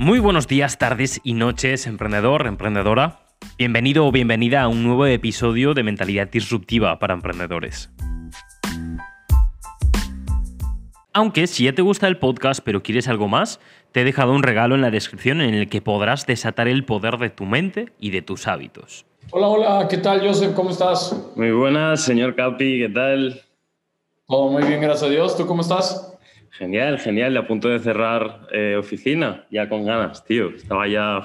Muy buenos días, tardes y noches, emprendedor, emprendedora. Bienvenido o bienvenida a un nuevo episodio de Mentalidad Disruptiva para Emprendedores. Aunque si ya te gusta el podcast pero quieres algo más, te he dejado un regalo en la descripción en el que podrás desatar el poder de tu mente y de tus hábitos. Hola, hola, ¿qué tal, Joseph? ¿Cómo estás? Muy buenas, señor Capi, ¿qué tal? Todo muy bien, gracias a Dios. ¿Tú cómo estás? Genial, genial. A punto de cerrar eh, oficina, ya con ganas, tío. Estaba ya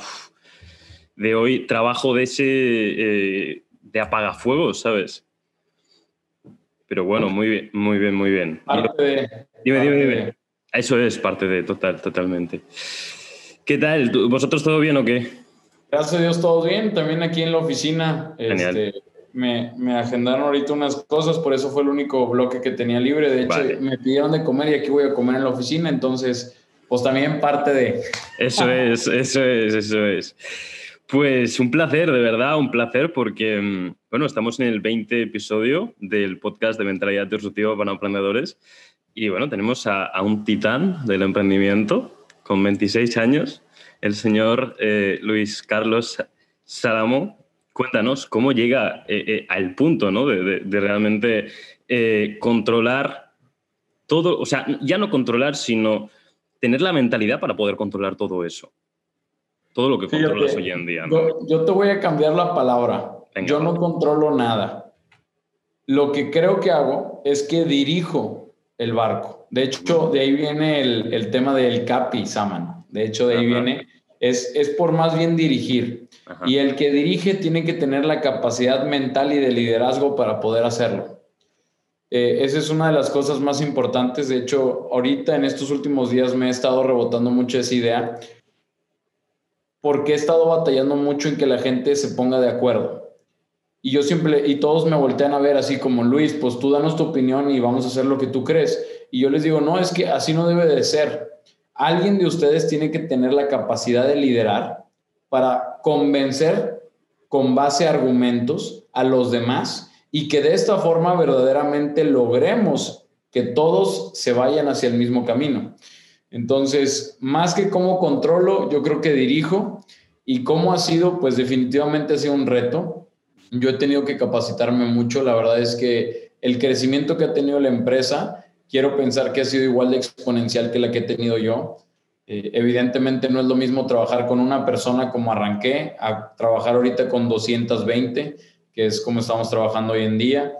de hoy, trabajo de ese, eh, de apagafuegos, ¿sabes? Pero bueno, muy bien, muy bien, muy bien. Parte de, dime, dime, dime. Eso es parte de, total, totalmente. ¿Qué tal? ¿Vosotros todo bien o qué? Gracias a Dios, todo bien. También aquí en la oficina. Genial. Este, me, me, agendaron ahorita unas cosas, por eso fue el único bloque que tenía libre. De hecho, me pidieron de comer y aquí voy a comer en la oficina, entonces, pues también parte de... Eso es, eso es, eso es. Pues un placer, de verdad, un placer, porque, mm, bueno, estamos en el 20 episodio del podcast de Mentalidad Disruptiva para Emprendedores y, bueno, tenemos a, un titán del emprendimiento con 26 años, el señor eh, Luis Carlos Salamo, cuéntanos cómo llega eh, eh, al punto ¿no? de, realmente eh, controlar todo, o sea, ya no controlar, sino tener la mentalidad para poder controlar todo eso. Todo lo que controlas hoy en día. Yo, te voy a cambiar la palabra. yo no controlo nada. Lo que creo que hago es que dirijo el barco. De hecho, de ahí viene el, tema del capi, Saman. De hecho, de ahí viene, es, es por más bien dirigir. Y el que dirige tiene que tener la capacidad mental y de liderazgo para poder hacerlo. Eh, esa es una de las cosas más importantes. De hecho, ahorita en estos últimos días me he estado rebotando mucho esa idea porque he estado batallando mucho en que la gente se ponga de acuerdo. Y yo siempre, y todos me voltean a ver así como, Luis, pues tú danos tu opinión y vamos a hacer lo que tú crees. Y yo les digo, no, es que así no debe de ser. Alguien de ustedes tiene que tener la capacidad de liderar para convencer con base a argumentos a los demás y que de esta forma verdaderamente logremos que todos se vayan hacia el mismo camino. Entonces, más que cómo controlo, yo creo que dirijo y cómo ha sido, pues definitivamente ha sido un reto. Yo he tenido que capacitarme mucho, la verdad es que el crecimiento que ha tenido la empresa, quiero pensar que ha sido igual de exponencial que la que he tenido yo. Eh, evidentemente no es lo mismo trabajar con una persona como arranqué a trabajar ahorita con 220, que es como estamos trabajando hoy en día.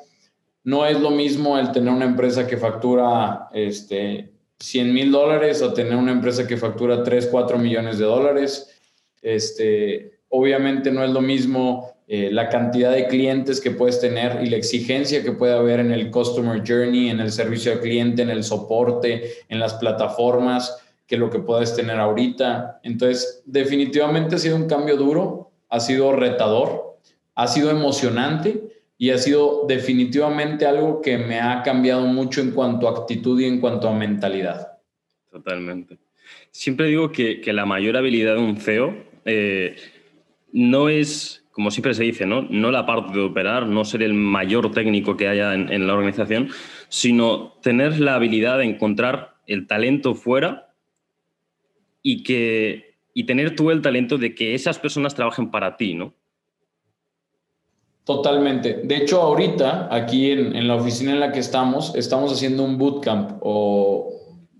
No es lo mismo el tener una empresa que factura este, 100 mil dólares a tener una empresa que factura 3, 4 millones de dólares. Este, obviamente no es lo mismo eh, la cantidad de clientes que puedes tener y la exigencia que puede haber en el customer journey, en el servicio al cliente, en el soporte, en las plataformas que lo que puedes tener ahorita. Entonces, definitivamente ha sido un cambio duro, ha sido retador, ha sido emocionante y ha sido definitivamente algo que me ha cambiado mucho en cuanto a actitud y en cuanto a mentalidad. Totalmente. Siempre digo que, la mayor habilidad de un CEO eh, no es, como siempre se dice, ¿no? no la parte de operar, no ser el mayor técnico que haya en, en la organización, sino tener la habilidad de encontrar el talento fuera y, que, y tener tú el talento de que esas personas trabajen para ti, ¿no? Totalmente. De hecho, ahorita, aquí en, en, la oficina en la que estamos, estamos haciendo un bootcamp o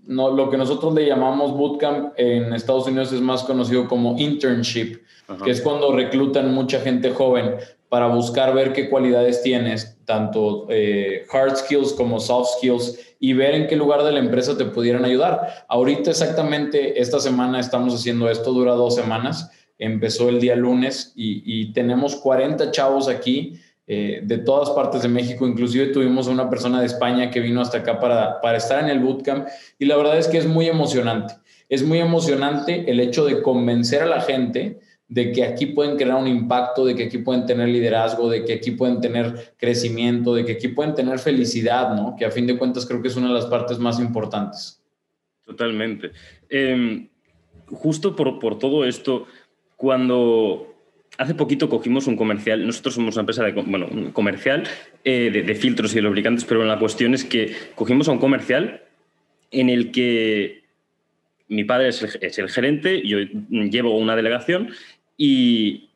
no, lo que nosotros le llamamos bootcamp en Estados Unidos es más conocido como internship, que es cuando reclutan mucha gente joven para buscar ver qué cualidades tienes, tanto eh, hard skills como soft skills, y ver en qué lugar de la empresa te pudieran ayudar. Ahorita exactamente esta semana estamos haciendo esto, dura dos semanas, empezó el día lunes y, tenemos 40 chavos aquí eh, de todas partes de México, inclusive tuvimos una persona de España que vino hasta acá para, para estar en el bootcamp y la verdad es que es muy emocionante. Es muy emocionante el hecho de convencer a la gente de que aquí pueden crear un impacto, de que aquí pueden tener liderazgo, de que aquí pueden tener crecimiento, de que aquí pueden tener felicidad, ¿no? Que a fin de cuentas creo que es una de las partes más importantes. Totalmente. Em, justo por, por, todo esto, cuando hace poquito cogimos un comercial, nosotros somos una empresa de, bueno, comercial eh, de, filtros y lubricantes, pero la cuestión es que cogimos a un comercial en el que mi padre es el, es el gerente, yo llevo una delegación y,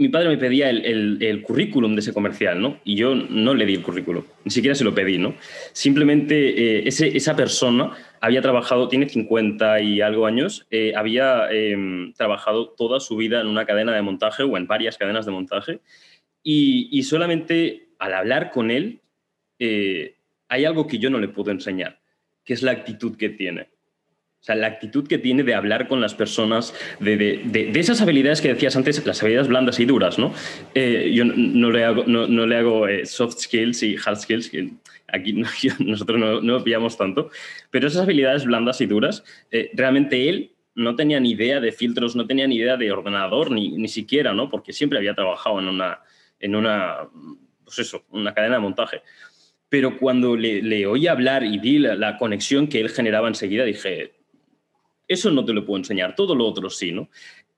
mi padre me pedía el, currículum de ese comercial, ¿no? Y yo no le di el currículum, ni siquiera se lo pedí, ¿no? Simplemente eh, esa persona había trabajado, tiene 50 y algo años, eh, había em, trabajado toda su vida en una cadena de montaje o en varias cadenas de montaje y, solamente al hablar con él eh, hay algo que yo no le puedo enseñar, que es la actitud que tiene. O sea, la actitud que tiene de hablar con las personas, de, esas habilidades que decías antes, las habilidades blandas y duras, ¿no? Eh, yo no, le hago, no, le hago eh, soft skills y hard skills, que aquí nosotros no, no pillamos tanto, pero esas habilidades blandas y duras, eh, realmente él no tenía ni idea de filtros, no tenía ni idea de ordenador, ni, ni siquiera, ¿no? Porque siempre había trabajado en una, en una, pues eso, una cadena de montaje. Pero cuando le, le oí hablar y vi la, la conexión que él generaba enseguida, dije, eso no te lo puedo enseñar, todo lo otro sí, ¿no?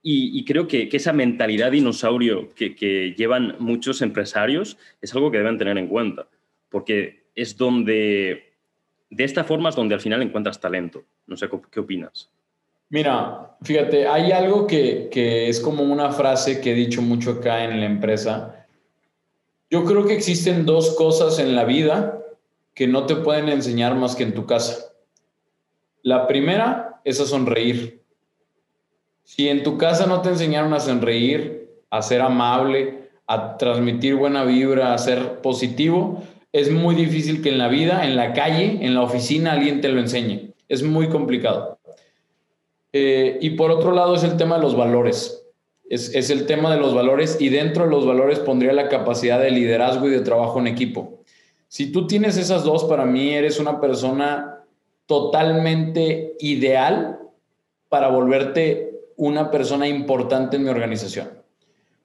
Y, creo que, esa mentalidad dinosaurio que, llevan muchos empresarios es algo que deben tener en cuenta, porque es donde, de esta forma es donde al final encuentras talento. No sé, ¿qué opinas? Mira, fíjate, hay algo que, que es como una frase que he dicho mucho acá en la empresa. Yo creo que existen dos cosas en la vida que no te pueden enseñar más que en tu casa. La primera es a sonreír. Si en tu casa no te enseñaron a sonreír, a ser amable, a transmitir buena vibra, a ser positivo, es muy difícil que en la vida, en la calle, en la oficina, alguien te lo enseñe. Es muy complicado. Eh, y por otro lado es el tema de los valores. Es, es, el tema de los valores y dentro de los valores pondría la capacidad de liderazgo y de trabajo en equipo. Si tú tienes esas dos, para mí eres una persona totalmente ideal para volverte una persona importante en mi organización.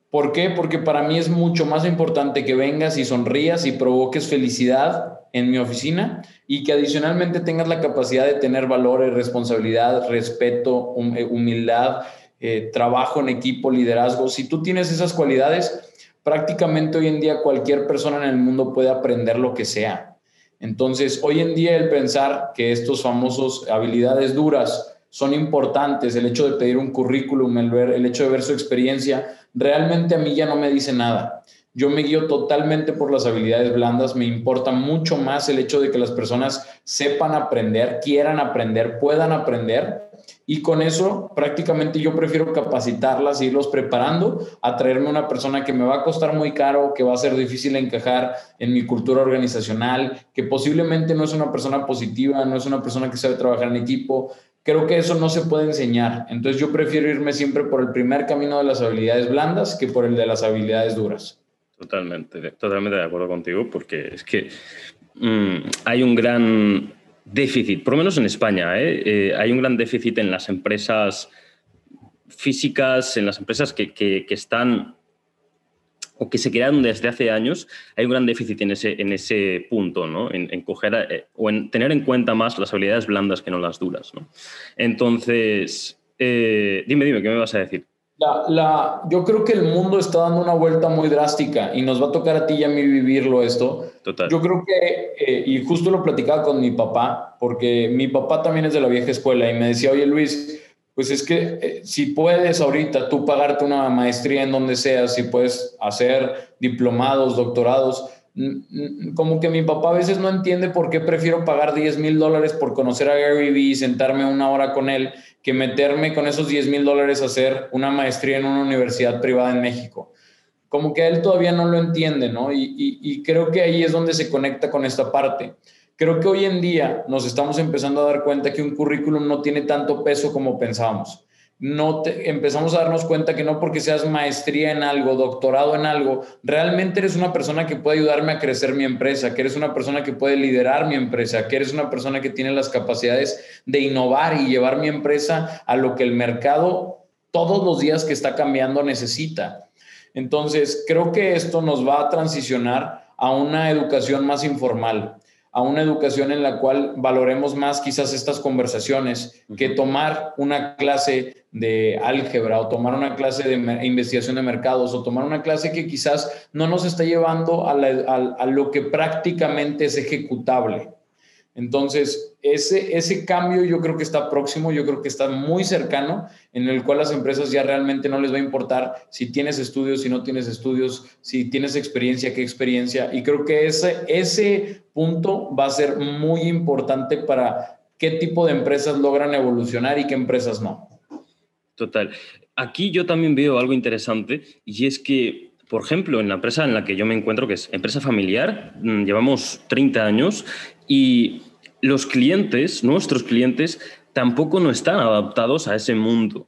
¿Por qué? Porque para mí es mucho más importante que vengas y sonrías y provoques felicidad en mi oficina y que adicionalmente tengas la capacidad de tener valores, responsabilidad, respeto, eh, humildad, eh, trabajo en equipo, liderazgo. Si tú tienes esas cualidades, prácticamente hoy en día cualquier persona en el mundo puede aprender lo que sea. Entonces, hoy en día el pensar que estos famosos habilidades duras son importantes, el hecho de pedir un currículum, el, el hecho de ver su experiencia, realmente a mí ya no me dice nada. Yo me guío totalmente por las habilidades blandas, me importa mucho más el hecho de que las personas sepan aprender, quieran aprender, puedan aprender y con eso prácticamente yo prefiero capacitarlas, irlos preparando, a traerme una persona que me va a costar muy caro, que va a ser difícil encajar en mi cultura organizacional, que posiblemente no es una persona positiva, no es una persona que sabe trabajar en equipo. Creo que eso no se puede enseñar. Entonces yo prefiero irme siempre por el primer camino de las habilidades blandas que por el de las habilidades duras. Totalmente, totalmente de acuerdo contigo, porque es que mm, hay un gran déficit, por lo menos en España, ¿eh? Eh, hay un gran déficit en las empresas físicas, en las empresas que, están o que se crearon desde hace años, hay un gran déficit en ese, en ese punto, ¿no? En, coger eh, o en tener en cuenta más las habilidades blandas que no las duras. ¿no? Entonces, dime, dime, ¿qué me vas a decir? La, yo creo que el mundo está dando una vuelta muy drástica y nos va a tocar a ti y a mí vivirlo esto. Total. Yo creo que, eh, y justo lo platicaba con mi papá, porque mi papá también es de la vieja escuela y me decía, oye Luis, pues es que eh, si puedes ahorita tú pagarte una maestría en donde sea, si puedes hacer diplomados, doctorados, como que mi papá a veces no entiende por qué prefiero pagar 10 mil dólares por conocer a Gary Vee y sentarme una hora con él que meterme con esos 10 mil dólares a hacer una maestría en una universidad privada en México. Como que él todavía no lo entiende, ¿no? Y, y creo que ahí es donde se conecta con esta parte. Creo que hoy en día nos estamos empezando a dar cuenta que un currículum no tiene tanto peso como pensábamos no empezamos a darnos cuenta que no porque seas maestría en algo, doctorado en algo, realmente eres una persona que puede ayudarme a crecer mi empresa, que eres una persona que puede liderar mi empresa, que eres una persona que tiene las capacidades de innovar y llevar mi empresa a lo que el mercado todos los días que está cambiando necesita. Entonces, creo que esto nos va a transicionar a una educación más informal a una educación en la cual valoremos más quizás estas conversaciones que tomar una clase de álgebra o tomar una clase de investigación de mercados o tomar una clase que quizás no nos está llevando a, lo que prácticamente es ejecutable. Entonces, ese, ese cambio yo creo que está próximo, yo creo que está muy cercano, en el cual las empresas ya realmente no les va a importar si tienes estudios, si no tienes estudios, si tienes experiencia, qué experiencia. Y creo que ese, ese punto va a ser muy importante para qué tipo de empresas logran evolucionar y qué empresas no. Total. Aquí yo también veo algo interesante y es que por ejemplo, en la empresa en la que yo me encuentro, que es empresa familiar, mm, llevamos 30 años y los clientes, nuestros clientes, tampoco no están adaptados a ese mundo.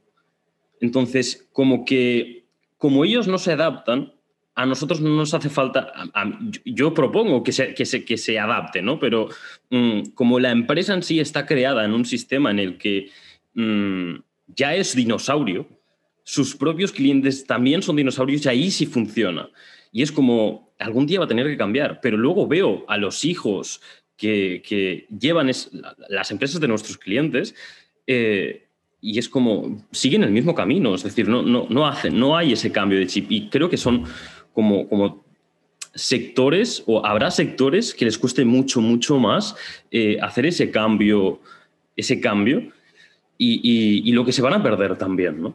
Entonces, como que, como ellos no se adaptan, a nosotros no nos hace falta, yo propongo que se, que se, que se adapte, ¿no? Pero mm, como la empresa en sí está creada en un sistema en el que mm, ya es dinosaurio, sus propios clientes también son dinosaurios y ahí sí funciona. Y es como, algún día va a tener que cambiar, pero luego veo a los hijos que, llevan las empresas de nuestros clientes eh, y es como, siguen el mismo camino, es decir, no, no, no, hacen, no hay ese cambio de chip y creo que son como, como sectores o habrá sectores que les cueste mucho, mucho más eh, hacer ese cambio, ese cambio y, y, lo que se van a perder también, ¿no?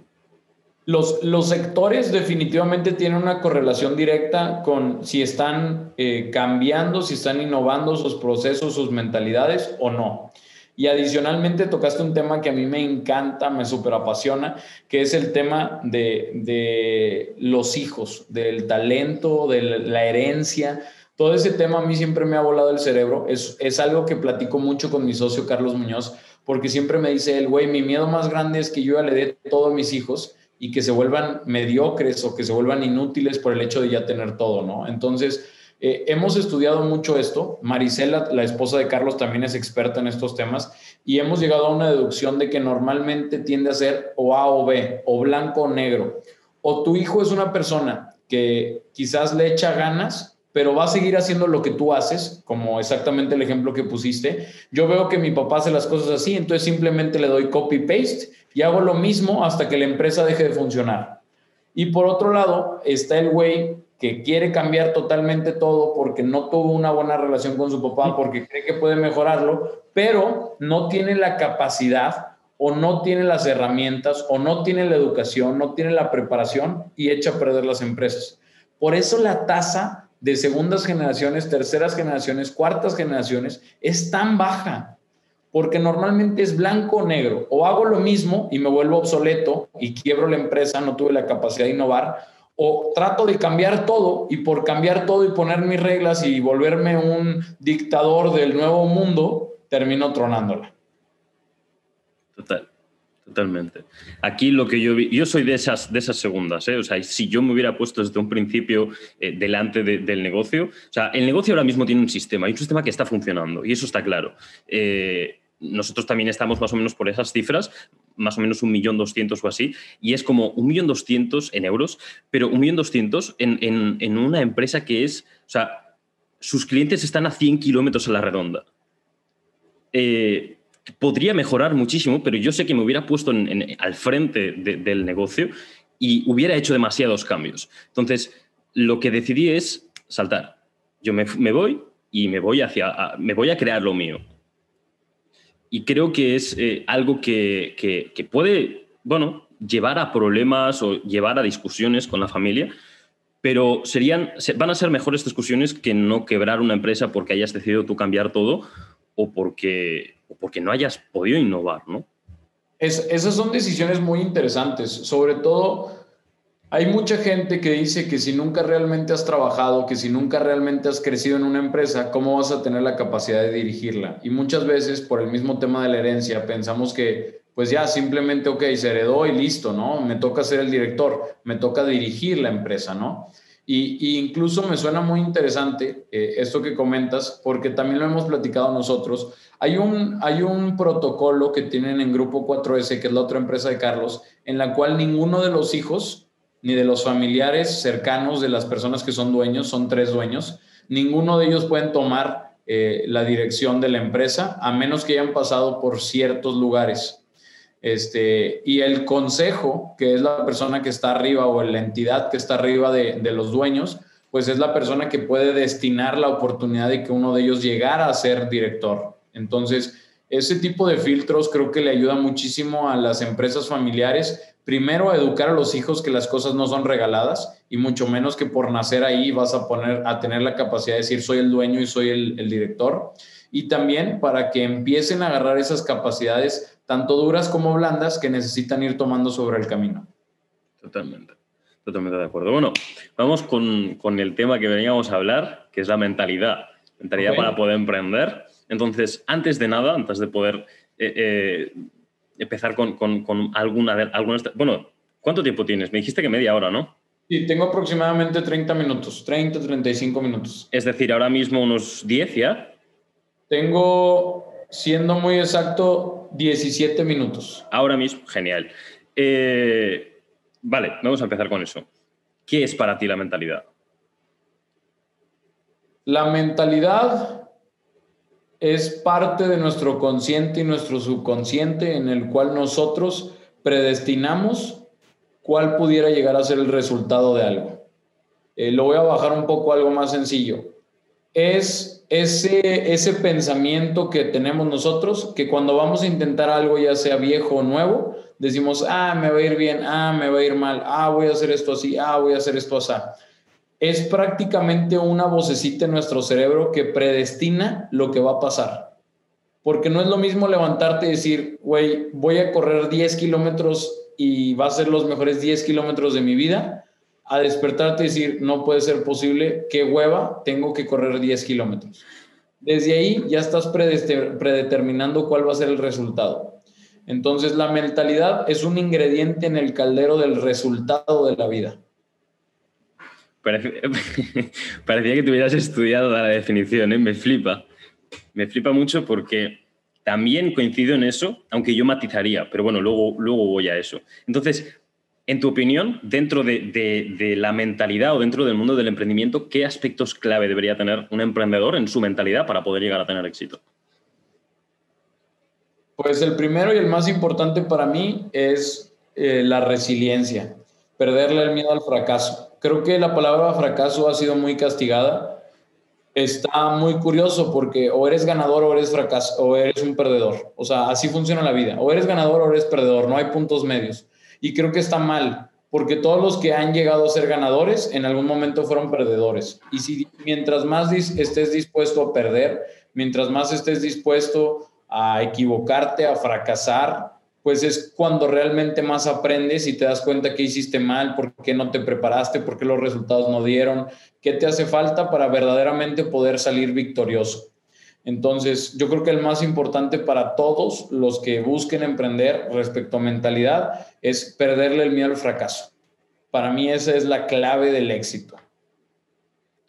Los, los, sectores definitivamente tienen una correlación directa con si están eh, cambiando, si están innovando sus procesos, sus mentalidades o no. Y adicionalmente tocaste un tema que a mí me encanta, me súper apasiona, que es el tema de, de, los hijos, del talento, de la herencia. Todo ese tema a mí siempre me ha volado el cerebro. Es, es algo que platico mucho con mi socio Carlos Muñoz, porque siempre me dice el güey, mi miedo más grande es que yo ya le dé todo a mis hijos y que se vuelvan mediocres o que se vuelvan inútiles por el hecho de ya tener todo, ¿no? Entonces, eh, hemos estudiado mucho esto. Marisela, la esposa de Carlos, también es experta en estos temas y hemos llegado a una deducción de que normalmente tiende a ser o A o B, o blanco o negro. O tu hijo es una persona que quizás le echa ganas, pero va a seguir haciendo lo que tú haces, como exactamente el ejemplo que pusiste. Yo veo que mi papá hace las cosas así, entonces simplemente le doy copy-paste y hago lo mismo hasta que la empresa deje de funcionar. Y por otro lado, está el güey que quiere cambiar totalmente todo porque no tuvo una buena relación con su papá, porque cree que puede mejorarlo, pero no tiene la capacidad o no tiene las herramientas o no tiene la educación, no tiene la preparación y echa a perder las empresas. Por eso la tasa de segundas generaciones, terceras generaciones, cuartas generaciones es tan baja porque normalmente es blanco o negro. O hago lo mismo y me vuelvo obsoleto y quiebro la empresa, no tuve la capacidad de innovar, o trato de cambiar todo y por cambiar todo y poner mis reglas y volverme un dictador del nuevo mundo, termino tronándola. Total. Totalmente. Aquí lo que yo vi, yo soy de esas, de esas segundas, ¿eh? o sea, si yo me hubiera puesto desde un principio eh, delante del negocio, o sea, el negocio ahora mismo tiene un sistema, hay un sistema que está funcionando y eso está claro. Eh, nosotros también estamos más o menos por esas cifras, más o menos un millón doscientos o así, y es como un millón doscientos en euros, pero un millón doscientos en, una empresa que es, o sea, sus clientes están a 100 kilómetros a la redonda. Eh, podría mejorar muchísimo, pero yo sé que me hubiera puesto al frente del negocio y hubiera hecho demasiados cambios. Entonces, lo que decidí es saltar. Yo me, voy y me voy, hacia, me voy a crear lo mío y creo que es eh, algo que, que, puede, bueno, llevar a problemas o llevar a discusiones con la familia, pero serían, van a ser mejores discusiones que no quebrar una empresa porque hayas decidido tú cambiar todo o porque, porque no hayas podido innovar, ¿no? Es, esas son decisiones muy interesantes, sobre todo hay mucha gente que dice que si nunca realmente has trabajado, que si nunca realmente has crecido en una empresa, ¿cómo vas a tener la capacidad de dirigirla? Y muchas veces por el mismo tema de la herencia pensamos que pues ya simplemente, ok, se heredó y listo, ¿no? Me toca ser el director, me toca dirigir la empresa, ¿no? Y, incluso me suena muy interesante eh, esto que comentas, porque también lo hemos platicado nosotros. Hay un, hay un protocolo que tienen en Grupo 4S, que es la otra empresa de Carlos, en la cual ninguno de los hijos ni de los familiares cercanos de las personas que son dueños, son tres dueños. Ninguno de ellos pueden tomar eh, la dirección de la empresa a menos que hayan pasado por ciertos lugares. Este, y el consejo, que es la persona que está arriba o la entidad que está arriba de, de los dueños, pues es la persona que puede destinar la oportunidad de que uno de ellos llegara a ser director Entonces, ese tipo de filtros creo que le ayuda muchísimo a las empresas familiares, primero a educar a los hijos que las cosas no son regaladas y mucho menos que por nacer ahí vas a poner a tener la capacidad de decir soy el dueño y soy el, el director y también para que empiecen a agarrar esas capacidades tanto duras como blandas que necesitan ir tomando sobre el camino. Totalmente, totalmente de acuerdo. Bueno, vamos con, con el tema que veníamos a hablar, que es la mentalidad, mentalidad para poder emprender. Entonces, antes de nada, antes de poder eh, eh, empezar con, con, alguna, alguna... Bueno, ¿cuánto tiempo tienes? Me dijiste que media hora, ¿no? Sí, tengo aproximadamente 30 minutos, 30, 35 minutos. Es decir, ahora mismo unos 10 ya. Tengo, siendo muy exacto, 17 minutos. Ahora mismo, genial. Eh, vale, vamos a empezar con eso. ¿Qué es para ti la mentalidad? La mentalidad es parte de nuestro consciente y nuestro subconsciente en el cual nosotros predestinamos cuál pudiera llegar a ser el resultado de algo. Eh, lo voy a bajar un poco a algo más sencillo. Es ese, ese pensamiento que tenemos nosotros que cuando vamos a intentar algo, ya sea viejo o nuevo, decimos, ah, me va a ir bien, ah, me va a ir mal, ah, voy a hacer esto así, ah, voy a hacer esto así es prácticamente una vocecita en nuestro cerebro que predestina lo que va a pasar. Porque no es lo mismo levantarte y decir, güey, voy a correr 10 kilómetros y va a ser los mejores 10 kilómetros de mi vida, a despertarte y decir, no puede ser posible, qué hueva, tengo que correr 10 kilómetros. Desde ahí ya estás predeterminando cuál va a ser el resultado. Entonces la mentalidad es un ingrediente en el caldero del resultado de la vida. parecía que tuvieras estudiado la definición, ¿eh? me flipa. Me flipa mucho porque también coincido en eso, aunque yo matizaría, pero bueno, luego, luego voy a eso. Entonces, en tu opinión, dentro de, la mentalidad o dentro del mundo del emprendimiento, ¿qué aspectos clave debería tener un emprendedor en su mentalidad para poder llegar a tener éxito? Pues el primero y el más importante para mí es eh, la resiliencia, perderle el miedo al fracaso. Creo que la palabra fracaso ha sido muy castigada. Está muy curioso porque o eres ganador o eres fracaso o eres un perdedor. O sea, así funciona la vida. O eres ganador o eres perdedor. No hay puntos medios. Y creo que está mal porque todos los que han llegado a ser ganadores en algún momento fueron perdedores. Y si mientras más estés dispuesto a perder, mientras más estés dispuesto a equivocarte, a fracasar, pues es cuando realmente más aprendes y te das cuenta que hiciste mal, por qué no te preparaste, por qué los resultados no dieron, qué te hace falta para verdaderamente poder salir victorioso. Entonces, yo creo que el más importante para todos los que busquen emprender respecto a mentalidad es perderle el miedo al fracaso. Para mí esa es la clave del éxito.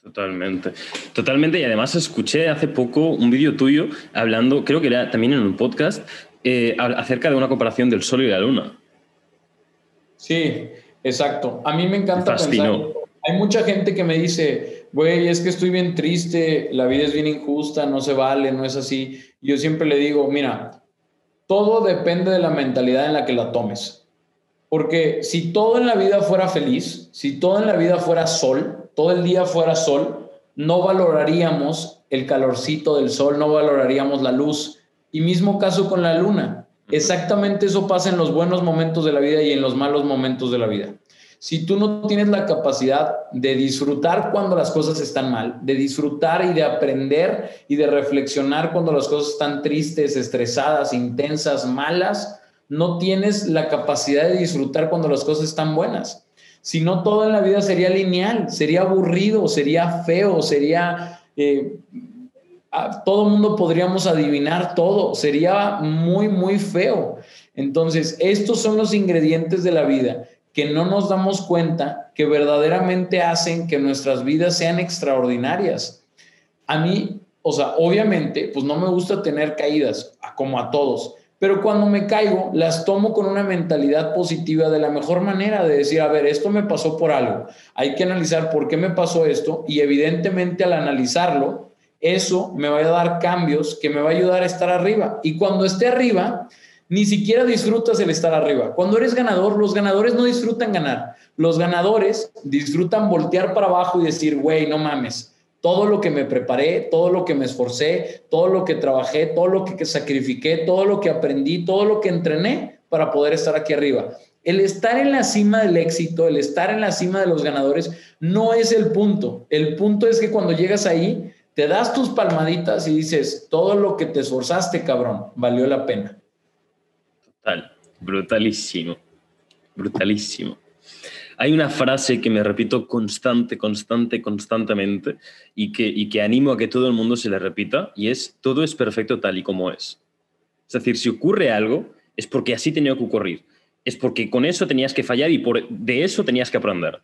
Totalmente, totalmente. Y además escuché hace poco un vídeo tuyo hablando, creo que era también en un podcast, eh, acerca de una comparación del Sol y la Luna. Sí, exacto. A mí me encanta pensar. Hay mucha gente que me dice, güey, es que estoy bien triste, la vida es bien injusta, no se vale, no es así. Yo siempre le digo, mira, todo depende de la mentalidad en la que la tomes. Porque si todo en la vida fuera feliz, si todo en la vida fuera sol, todo el día fuera sol, no valoraríamos el calorcito del sol, no valoraríamos la luz. Y mismo caso con la luna. Exactamente eso pasa en los buenos momentos de la vida y en los malos momentos de la vida. Si tú no tienes la capacidad de disfrutar cuando las cosas están mal, de disfrutar y de aprender y de reflexionar cuando las cosas están tristes, estresadas, intensas, malas, no tienes la capacidad de disfrutar cuando las cosas están buenas. Si no, todo en la vida sería lineal, sería aburrido, sería feo, sería eh, todo mundo podríamos adivinar todo, sería muy, muy feo. Entonces, estos son los ingredientes de la vida que no nos damos cuenta que verdaderamente hacen que nuestras vidas sean extraordinarias. A mí, o sea, obviamente, pues no me gusta tener caídas, como a todos, pero cuando me caigo, las tomo con una mentalidad positiva de la mejor manera, de decir, a ver, esto me pasó por algo, hay que analizar por qué me pasó esto y evidentemente al analizarlo, eso me va a dar cambios que me va a ayudar a estar arriba. Y cuando esté arriba, ni siquiera disfrutas el estar arriba. Cuando eres ganador, los ganadores no disfrutan ganar. Los ganadores disfrutan voltear para abajo y decir, güey, no mames, todo lo que me preparé, todo lo que me esforcé, todo lo que trabajé, todo lo que sacrifiqué, todo lo que aprendí, todo lo que entrené para poder estar aquí arriba. El estar en la cima del éxito, el estar en la cima de los ganadores, no es el punto. El punto es que cuando llegas ahí, te das tus palmaditas y dices, todo lo que te esforzaste, cabrón, valió la pena. Total, brutalísimo, brutalísimo. Hay una frase que me repito constante, constante, constantemente y que, y que animo a que todo el mundo se le repita y es, todo es perfecto tal y como es. Es decir, si ocurre algo, es porque así tenía que ocurrir. Es porque con eso tenías que fallar y por, de eso tenías que aprender.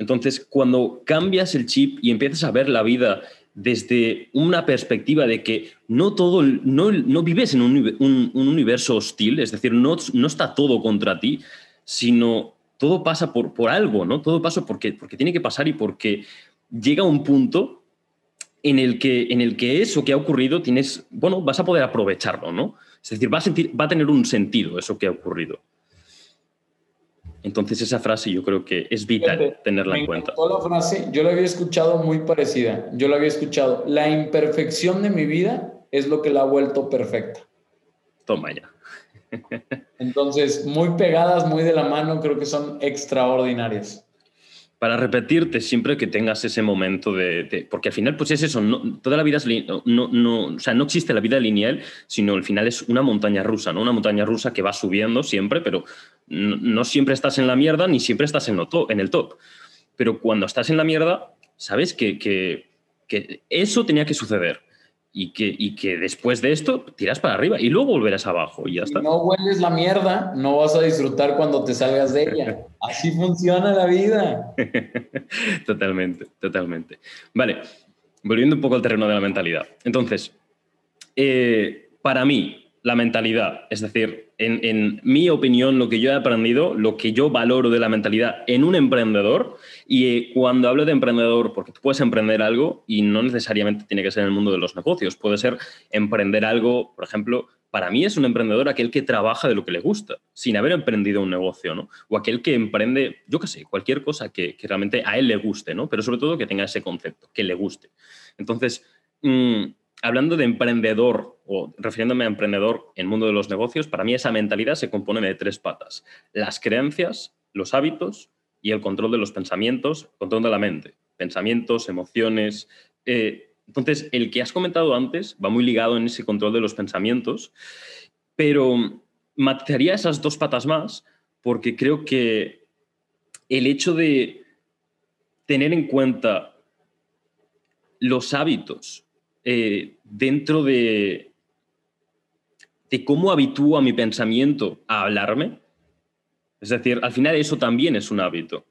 Entonces, cuando cambias el chip y empiezas a ver la vida desde una perspectiva de que no todo, no, no vives en un, un, un, universo hostil, es decir, no, no está todo contra ti, sino todo pasa por, por algo, ¿no? Todo pasa porque, porque tiene que pasar y porque llega un punto en el que, en el que eso que ha ocurrido tienes, bueno, vas a poder aprovecharlo, ¿no? Es decir, va a, sentir, va a tener un sentido eso que ha ocurrido. Entonces esa frase yo creo que es vital tenerla en cuenta. La frase, yo la había escuchado muy parecida. Yo la había escuchado. La imperfección de mi vida es lo que la ha vuelto perfecta. Toma ya. Entonces, muy pegadas, muy de la mano, creo que son extraordinarias. Para repetirte siempre que tengas ese momento de, porque al final pues es eso, toda la vida es no, no, o sea, no existe la vida lineal, sino al final es una montaña rusa, ¿no? Una montaña rusa que va subiendo siempre, pero no, siempre estás en la mierda ni siempre estás en, en el top. Pero cuando estás en la mierda, sabes que, que, que eso tenía que suceder y que, y que después de esto tiras para arriba y luego volverás abajo y ya está. Si no hueles la mierda, no vas a disfrutar cuando te salgas de ella. Así funciona la vida. totalmente, totalmente. Vale, volviendo un poco al terreno de la mentalidad. Entonces, eh, para mí, la mentalidad, es decir, en, en, mi opinión, lo que yo he aprendido, lo que yo valoro de la mentalidad en un emprendedor, y eh, cuando hablo de emprendedor, porque tú puedes emprender algo y no necesariamente tiene que ser en el mundo de los negocios, puede ser emprender algo, por ejemplo, para mí es un emprendedor aquel que trabaja de lo que le gusta, sin haber emprendido un negocio, ¿no? O aquel que emprende, yo qué sé, cualquier cosa que, que, realmente a él le guste, ¿no? Pero sobre todo que tenga ese concepto, que le guste. Entonces, mmm, hablando de emprendedor o refiriéndome a emprendedor en el mundo de los negocios, para mí esa mentalidad se compone de tres patas. Las creencias, los hábitos y el control de los pensamientos, control de la mente. Pensamientos, emociones. Eh, entonces, el que has comentado antes va muy ligado en ese control de los pensamientos, pero matizaría esas dos patas más porque creo que el hecho de tener en cuenta los hábitos eh, dentro de, de cómo habitúo a mi pensamiento a hablarme. Es decir, al final eso también es un hábito.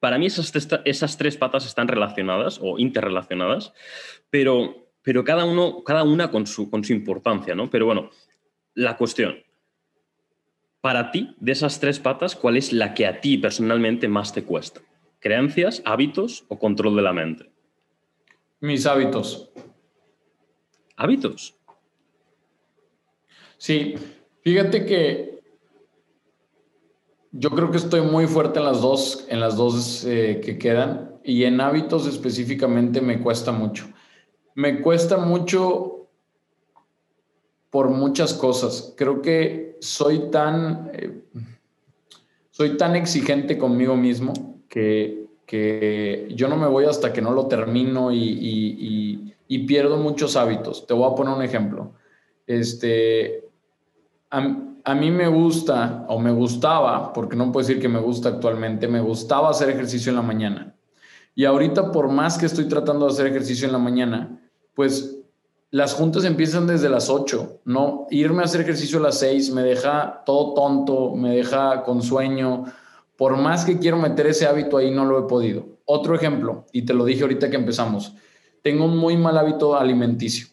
Para mí esas, esas tres patas están relacionadas o interrelacionadas, pero, pero cada, uno, cada una con su, con su importancia, ¿no? Pero bueno, la cuestión, para ti, de esas tres patas, ¿cuál es la que a ti personalmente más te cuesta? ¿Creencias, hábitos o control de la mente? Mis hábitos. ¿Hábitos? Sí, fíjate que yo creo que estoy muy fuerte en las dos, en las dos eh, que quedan y en hábitos específicamente me cuesta mucho. Me cuesta mucho por muchas cosas. Creo que soy tan, eh, soy tan exigente conmigo mismo que que yo no me voy hasta que no lo termino y, pierdo muchos hábitos. Te voy a poner un ejemplo. Este, a, mí me gusta, o me gustaba, porque no puedo decir que me gusta actualmente, me gustaba hacer ejercicio en la mañana. Y ahorita, por más que estoy tratando de hacer ejercicio en la mañana, pues las juntas empiezan desde las 8, ¿no? Irme a hacer ejercicio a las 6 me deja todo tonto, me deja con sueño por más que quiero meter ese hábito ahí, no lo he podido. Otro ejemplo, y te lo dije ahorita que empezamos, tengo un muy mal hábito alimenticio.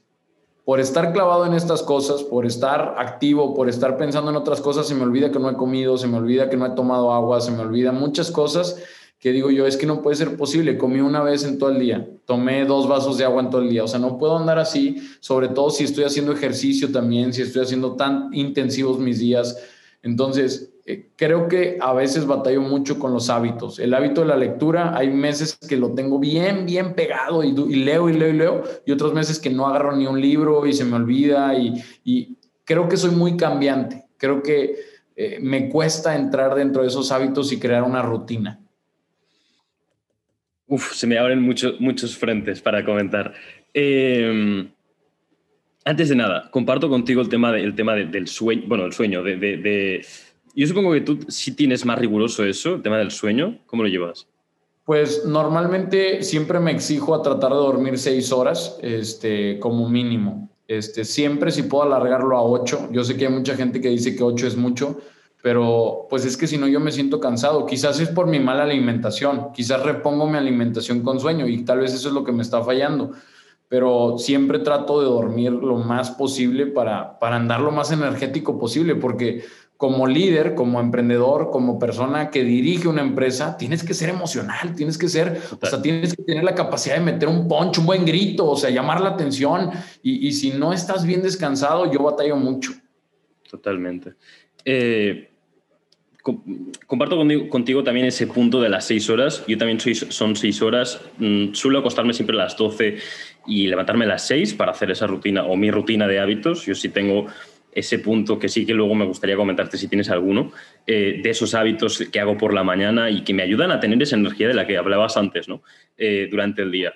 Por estar clavado en estas cosas, por estar activo, por estar pensando en otras cosas, se me olvida que no he comido, se me olvida que no he tomado agua, se me olvida muchas cosas que digo yo, es que no puede ser posible, comí una vez en todo el día, tomé dos vasos de agua en todo el día, o sea, no puedo andar así, sobre todo si estoy haciendo ejercicio también, si estoy haciendo tan intensivos mis días. Entonces, eh, creo que a veces batallo mucho con los hábitos. El hábito de la lectura, hay meses que lo tengo bien, bien pegado y, leo y leo y leo, y otros meses que no agarro ni un libro y se me olvida y, creo que soy muy cambiante. Creo que eh, me cuesta entrar dentro de esos hábitos y crear una rutina. Uf, se me abren muchos muchos frentes para comentar. Em, antes de nada, comparto contigo el tema, tema del sueño, bueno, el sueño, de, Yo supongo que tú sí tienes más riguroso eso, el tema del sueño, ¿cómo lo llevas? Pues normalmente siempre me exijo a tratar de dormir seis horas, este, como mínimo. Este, siempre si puedo alargarlo a ocho. Yo sé que hay mucha gente que dice que ocho es mucho, pero pues es que si no yo me siento cansado. Quizás es por mi mala alimentación, quizás repongo mi alimentación con sueño y tal vez eso es lo que me está fallando pero siempre trato de dormir lo más posible para, para andar lo más energético posible, porque como líder, como emprendedor, como persona que dirige una empresa, tienes que ser emocional, tienes que ser, o sea, tienes que tener la capacidad de meter un punch, un buen grito, o sea, llamar la atención. Y, y si no estás bien descansado, yo batallo mucho. Totalmente. Eh, comparto contigo, también ese punto de las seis horas. Yo también soy, son seis horas. Mm, suelo acostarme siempre a las doce y levantarme a las seis para hacer esa rutina o mi rutina de hábitos. Yo sí tengo ese punto que sí que luego me gustaría comentarte si tienes alguno, eh, de esos hábitos que hago por la mañana y que me ayudan a tener esa energía de la que hablabas antes, ¿no? Eh, durante el día.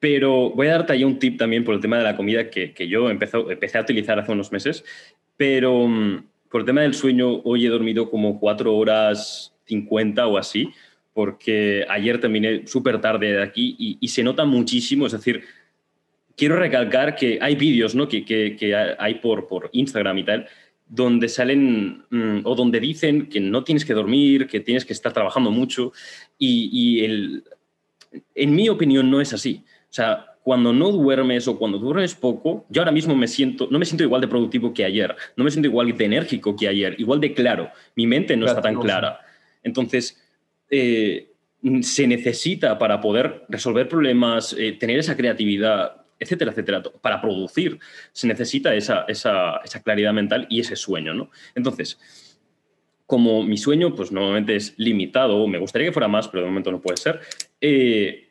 Pero voy a darte ahí un tip también por el tema de la comida que, yo empecé, a utilizar hace unos meses, pero mm, por el tema del sueño, hoy he dormido como 4 horas 50 o así, porque ayer terminé súper tarde de aquí y, se nota muchísimo, es decir, quiero recalcar que hay vídeos ¿no? que, que, hay por, por Instagram y tal, donde salen mm, o donde dicen que no tienes que dormir, que tienes que estar trabajando mucho y, y el, en mi opinión no es así. O sea, cuando no duermes o cuando duermes poco, yo ahora mismo me siento, no me siento igual de productivo que ayer, no me siento igual de enérgico que ayer, igual de claro. Mi mente no está tan clara. Entonces, eh, se necesita para poder resolver problemas, eh, tener esa creatividad, etcétera, etcétera, para producir, se necesita esa, esa, esa claridad mental y ese sueño, ¿no? Entonces, como mi sueño, pues normalmente es limitado, me gustaría que fuera más, pero de momento no puede ser, eh,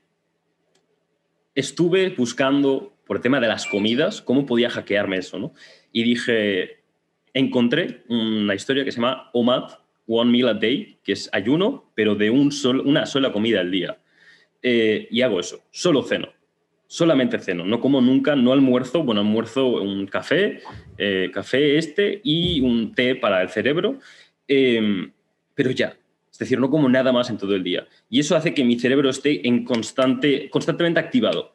estuve buscando por el tema de las comidas, cómo podía hackearme eso, ¿no? Y dije, encontré una historia que se llama OMAD, One Meal a Day, que es ayuno, pero de un una sola comida al día. Eh, y hago eso, solo ceno, solamente ceno, no como nunca, no almuerzo, bueno, almuerzo un café, eh, café este y un té para el cerebro, em, pero ya, es decir, no como nada más en todo el día. Y eso hace que mi cerebro esté en constante, constantemente activado,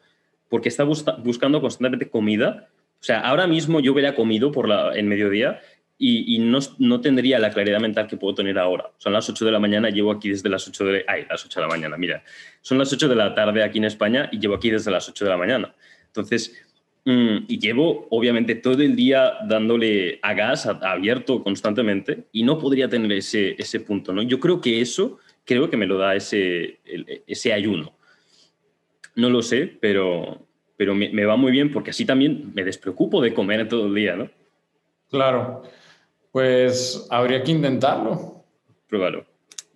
porque está buscando constantemente comida. O sea, ahora mismo yo hubiera comido por la, en mediodía y, no, no, tendría la claridad mental que puedo tener ahora. Son las 8 de la mañana, llevo aquí desde las 8 de... Ay, las 8 de la mañana, mira. Son las 8 de la tarde aquí en España y llevo aquí desde las 8 de la mañana. Entonces, Mm, y llevo, obviamente, todo el día dándole a gas abierto constantemente y no podría tener ese, ese punto. ¿no? Yo creo que eso, creo que me lo da ese, ese ayuno. No lo sé, pero, pero me, va muy bien porque así también me despreocupo de comer todo el día, ¿no? Claro, pues habría que intentarlo. Pruébalo.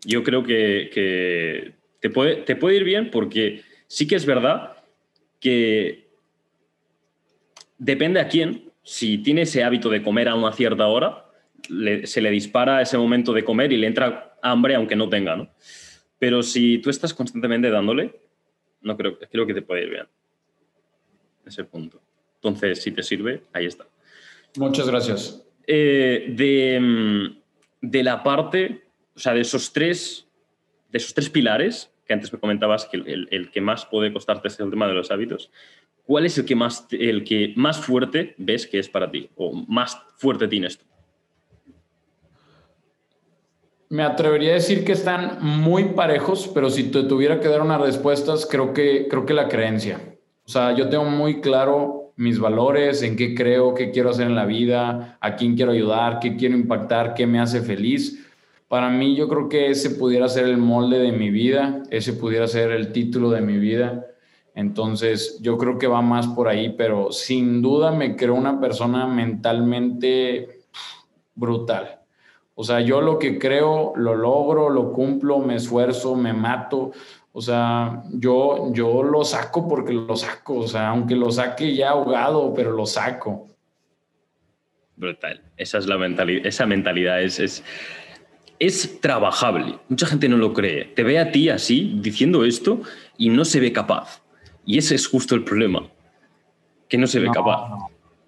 Yo creo que, que te, puede, te puede ir bien porque sí que es verdad que depende a quién. Si tiene ese hábito de comer a una cierta hora, se le dispara ese momento de comer y le entra hambre aunque no tenga, ¿no? Pero si tú estás constantemente dándole, no creo, creo que te puede ir bien. Ese punto. Entonces, si te sirve, ahí está. Muchas gracias. Eh, de, mm, de, la parte, o sea, de esos tres, de esos tres pilares que antes me comentabas que el, el que más puede costarte es el tema de los hábitos, ¿cuál es el que más, el que más fuerte ves que es para ti o más fuerte tienes tú? Me atrevería a decir que están muy parejos, pero si te tuviera que dar unas respuestas, creo que, creo que la creencia. O sea, yo tengo muy claro mis valores, en qué creo, qué quiero hacer en la vida, a quién quiero ayudar, qué quiero impactar, qué me hace feliz. Para mí yo creo que ese pudiera ser el molde de mi vida, ese pudiera ser el título de mi vida. Entonces, yo creo que va más por ahí, pero sin duda me creo una persona mentalmente brutal. O sea, yo lo que creo lo logro, lo cumplo, me esfuerzo, me mato. O sea, yo, yo lo saco porque lo saco. O sea, aunque lo saque ya ahogado, pero lo saco. Brutal. Esa es la mentalidad. Esa mentalidad es, es, es trabajable. Mucha gente no lo cree. Te ve a ti así, diciendo esto, y no se ve capaz. Y ese es justo el problema. Que no se ve capaz.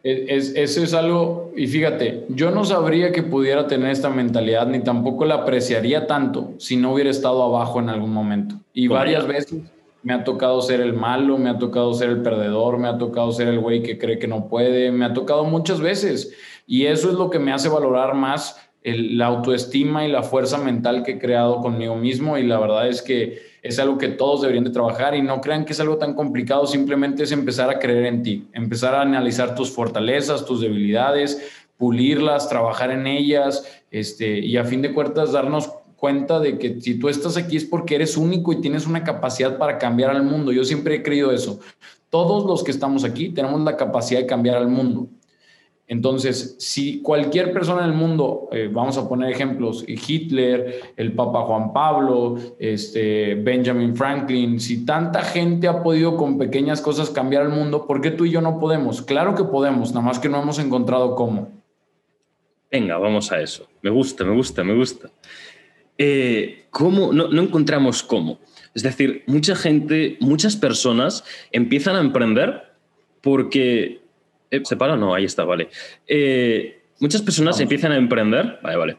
Es, eso es algo, y fíjate, yo no sabría que pudiera tener esta mentalidad, ni tampoco la apreciaría tanto si no hubiera estado abajo en algún momento. Y varias veces me ha tocado ser el malo, me ha tocado ser el perdedor, me ha tocado ser el güey que cree que no puede, me ha tocado muchas veces. Y eso es lo que me hace valorar más la autoestima y la fuerza mental que he creado conmigo mismo. Y la verdad es que es algo que todos deberían de trabajar y no crean que es algo tan complicado, simplemente es empezar a creer en ti, empezar a analizar tus fortalezas, tus debilidades, pulirlas, trabajar en ellas, este, y a fin de cuentas darnos cuenta de que si tú estás aquí es porque eres único y tienes una capacidad para cambiar al mundo. Yo siempre he creído eso. Todos los que estamos aquí tenemos la capacidad de cambiar al mundo. Entonces, si cualquier persona en el mundo, eh, vamos a poner ejemplos, Hitler, el Papa Juan Pablo, este, Benjamin Franklin, si tanta gente ha podido con pequeñas cosas cambiar el mundo, ¿por qué tú y yo no podemos? Claro que podemos, nada más que no hemos encontrado cómo. Venga, vamos a eso. Me gusta, me gusta, me gusta. Eh, ¿Cómo? No, no encontramos cómo. Es decir, mucha gente, muchas personas empiezan a emprender porque eh, ¿Se para? No, ahí está, vale. Eh, muchas personas empiezan a emprender, vale, vale,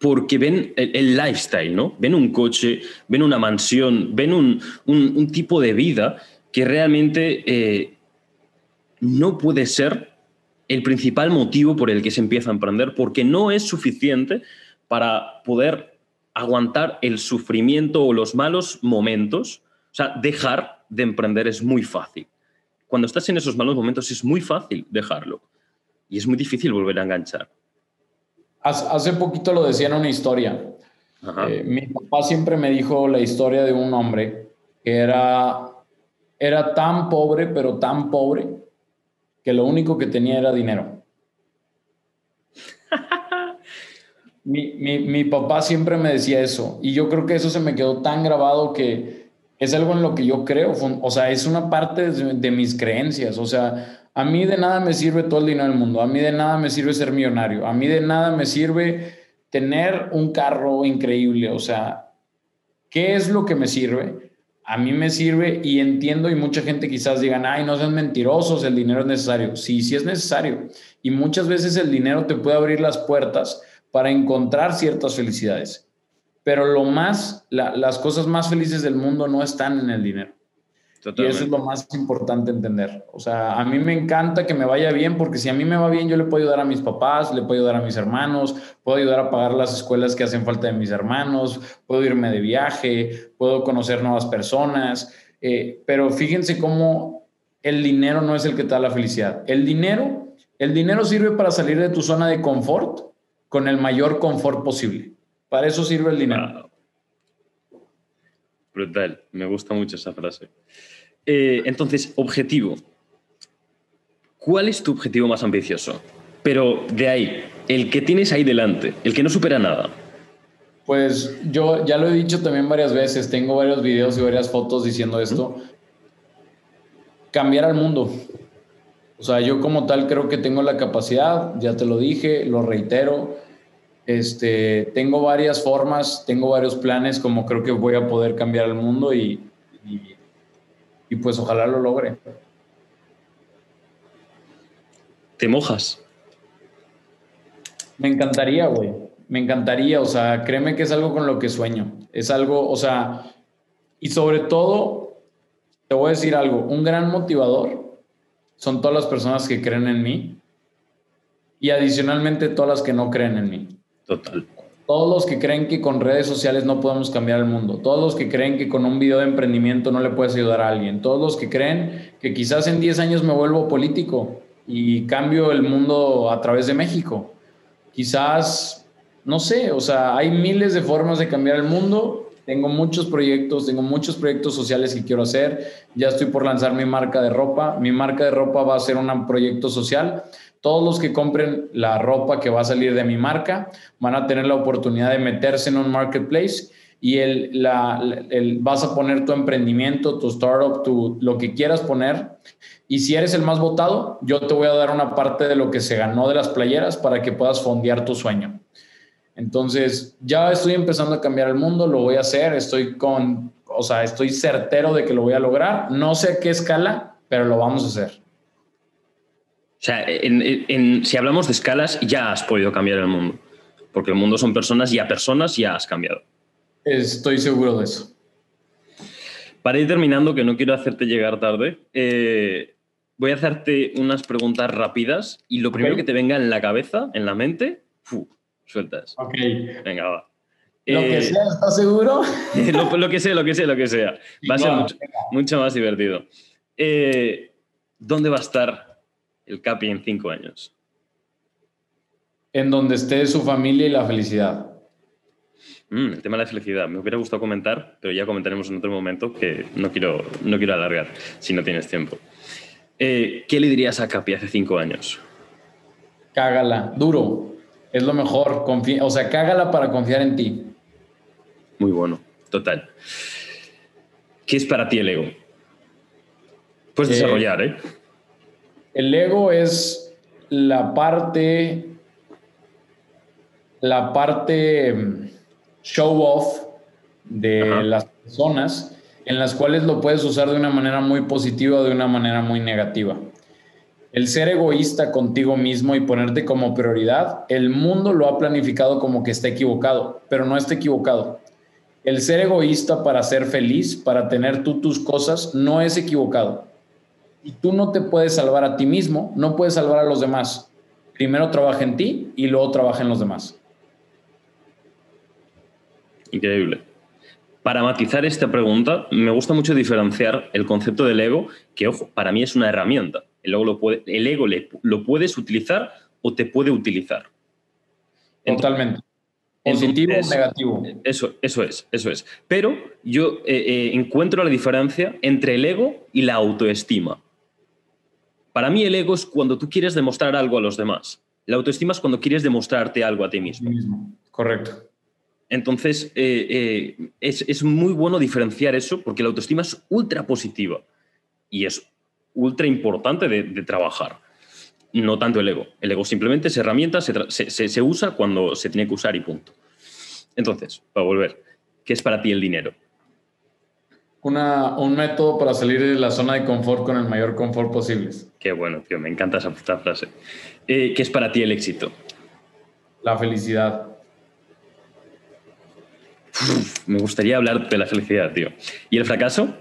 porque ven el, lifestyle, ¿no? Ven un coche, ven una mansión, ven un, tipo de vida que realmente eh, no puede ser el principal motivo por el que se empieza a emprender, porque no es suficiente para poder aguantar el sufrimiento o los malos momentos. O sea, dejar de emprender es muy fácil cuando estás en esos malos momentos es muy fácil dejarlo y es muy difícil volver a enganchar. Hace poquito lo decía en una historia. Eh, mi papá siempre me dijo la historia de un hombre que era, era tan pobre, pero tan pobre, que lo único que tenía era dinero. mi, mi, mi papá siempre me decía eso y yo creo que eso se me quedó tan grabado que es algo en lo que yo creo, o sea, es una parte de, mis creencias, o sea, a mí de nada me sirve todo el dinero del mundo, a mí de nada me sirve ser millonario, a mí de nada me sirve tener un carro increíble, o sea, ¿qué es lo que me sirve? A mí me sirve y entiendo y mucha gente quizás digan, ay, no sean mentirosos, el dinero es necesario. Sí, sí es necesario. Y muchas veces el dinero te puede abrir las puertas para encontrar ciertas felicidades pero lo más, las cosas más felices del mundo no están en el dinero. Y eso es lo más importante entender. O sea, a mí me encanta que me vaya bien porque si a mí me va bien, yo le puedo ayudar a mis papás, le puedo ayudar a mis hermanos, puedo ayudar a pagar las escuelas que hacen falta de mis hermanos, puedo irme de viaje, puedo conocer nuevas personas. Eh, pero fíjense cómo el dinero no es el que te da la felicidad. El dinero, el dinero sirve para salir de tu zona de confort con el mayor confort posible. Para eso sirve el dinero. Brutal, me gusta mucho esa frase. Eh, entonces, objetivo. ¿Cuál es tu objetivo más ambicioso? Pero de ahí, el que tienes ahí delante, el que no supera nada. Pues yo ya lo he dicho también varias veces, tengo varios videos y varias fotos diciendo esto. Cambiar al mundo. O sea, yo como tal creo que tengo la capacidad, ya te lo dije, lo reitero, este, tengo varias formas, tengo varios planes, como creo que voy a poder cambiar el mundo y, y, pues ojalá lo logre. ¿Te mojas? Me encantaría, güey. Me encantaría, o sea, créeme que es algo con lo que sueño. Es algo, o sea, y sobre todo, te voy a decir algo, un gran motivador son todas las personas que creen en mí y adicionalmente todas las que no creen en mí. Todos los que creen que con redes sociales no podemos cambiar el mundo, todos los que creen que con un video de emprendimiento no le puedes ayudar a alguien, todos los que creen que quizás en 10 años me vuelvo político y cambio el mundo a través de México. Quizás, no sé, o sea, hay miles de formas de cambiar el mundo tengo muchos proyectos, tengo muchos proyectos sociales que quiero hacer. Ya estoy por lanzar mi marca de ropa. Mi marca de ropa va a ser un proyecto social. Todos los que compren la ropa que va a salir de mi marca van a tener la oportunidad de meterse en un marketplace y el, la, el, vas a poner tu emprendimiento, tu startup, tu, lo que quieras poner. Y si eres el más votado, yo te voy a dar una parte de lo que se ganó de las playeras para que puedas fondear tu sueño. Entonces, ya estoy empezando a cambiar el mundo, lo voy a hacer, estoy con, o sea, estoy certero de que lo voy a lograr. No sé a qué escala, pero lo vamos a hacer. O sea, si hablamos de escalas, ya has podido cambiar el mundo. Porque el mundo son personas y a personas ya has cambiado. Estoy seguro de eso. Para ir terminando, que no quiero hacerte llegar tarde, eh, voy a hacerte unas preguntas rápidas y lo primero que te venga en la cabeza, en la mente, sueltas. Ok. Venga, va. Lo que eh, sea, ¿estás seguro? lo, que sea, lo que sea, lo que sea. Va a ser mucho, más divertido. Eh, ¿Dónde va a estar el Capi en cinco años? En donde esté su familia y la felicidad. Mm, el tema de la felicidad. Me hubiera gustado comentar, pero ya comentaremos en otro momento que no quiero, no quiero alargar si no tienes tiempo. Eh, ¿Qué le dirías a Capi hace cinco años? Cágala, duro. Es lo mejor. o sea, cágala para confiar en ti. Muy bueno, total. ¿Qué es para ti el ego? Puedes eh, desarrollar, ¿eh? El ego es la parte. La parte show off de las personas en las cuales lo puedes usar de una manera muy positiva o de una manera muy negativa. El ser egoísta contigo mismo y ponerte como prioridad, el mundo lo ha planificado como que está equivocado, pero no está equivocado. El ser egoísta para ser feliz, para tener tú tus cosas, no es equivocado. Y tú no te puedes salvar a ti mismo, no puedes salvar a los demás. Primero trabaja en ti y luego trabaja en los demás. Increíble. Para matizar esta pregunta, me gusta mucho diferenciar el concepto del ego, que, ojo, para mí es una herramienta. El ego lo, puede, el ego lo puedes utilizar o te puede utilizar. Totalmente. Positivo o negativo. Eso, eso es, eso es. Pero yo eh, eh, encuentro la diferencia entre el ego y la autoestima. Para mí el ego es cuando tú quieres demostrar algo a los demás. La autoestima es cuando quieres demostrarte algo a ti mismo. Correcto. Entonces, eh, eh, es, muy bueno diferenciar eso porque la autoestima es ultra positiva y es ultra importante de, trabajar. No tanto el ego. El ego simplemente es herramienta, se, usa cuando se tiene que usar y punto. Entonces, para volver, ¿qué es para ti el dinero? Un método para salir de la zona de confort con el mayor confort posible. Qué bueno, tío, me encanta esa frase. Eh, ¿Qué es para ti el éxito? La felicidad me gustaría hablar de la felicidad, tío. ¿Y el fracaso?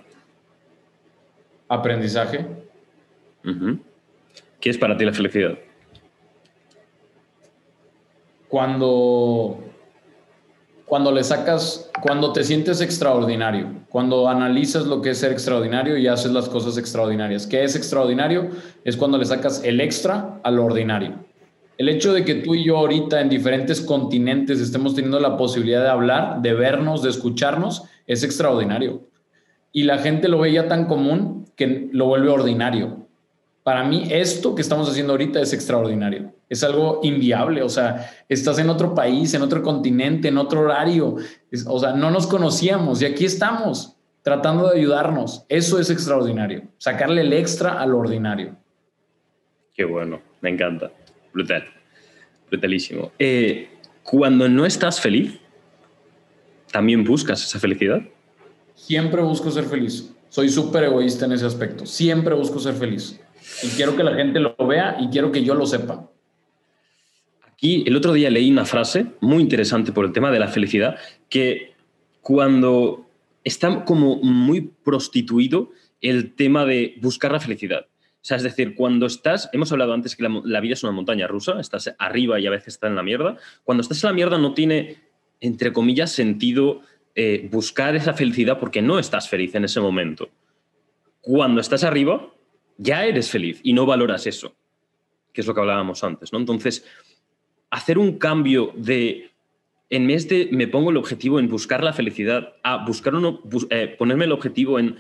Aprendizaje. ¿Qué es para ti la felicidad? Cuando, cuando le sacas, cuando te sientes extraordinario, cuando analizas lo que es ser extraordinario y haces las cosas extraordinarias. ¿Qué es extraordinario? Es cuando le sacas el extra al ordinario. El hecho de que tú y yo ahorita en diferentes continentes estemos teniendo la posibilidad de hablar, de vernos, de escucharnos, es extraordinario. Y la gente lo ve ya tan común que lo vuelve ordinario. Para mí esto que estamos haciendo ahorita es extraordinario. Es algo inviable. O sea, estás en otro país, en otro continente, en otro horario. o sea, no nos conocíamos y aquí estamos tratando de ayudarnos. Eso es extraordinario. Sacarle el extra al ordinario. Qué bueno, me encanta. Brutal. Brutalísimo. Eh, cuando no estás feliz, ¿también buscas esa felicidad? Siempre busco ser feliz. Soy súper egoísta en ese aspecto. Siempre busco ser feliz. Y quiero que la gente lo vea y quiero que yo lo sepa. Aquí el otro día leí una frase muy interesante por el tema de la felicidad, que cuando está como muy prostituido el tema de buscar la felicidad. O sea, es decir, cuando estás, hemos hablado antes que la, vida es una montaña rusa, estás arriba y a veces estás en la mierda. Cuando estás en la mierda no tiene, entre comillas, sentido eh, buscar esa felicidad porque no estás feliz en ese momento. Cuando estás arriba, ya eres feliz y no valoras eso, que es lo que hablábamos antes, ¿no? Entonces, hacer un cambio de en vez de me pongo el objetivo en buscar la felicidad, a buscar uno, eh, ponerme el objetivo en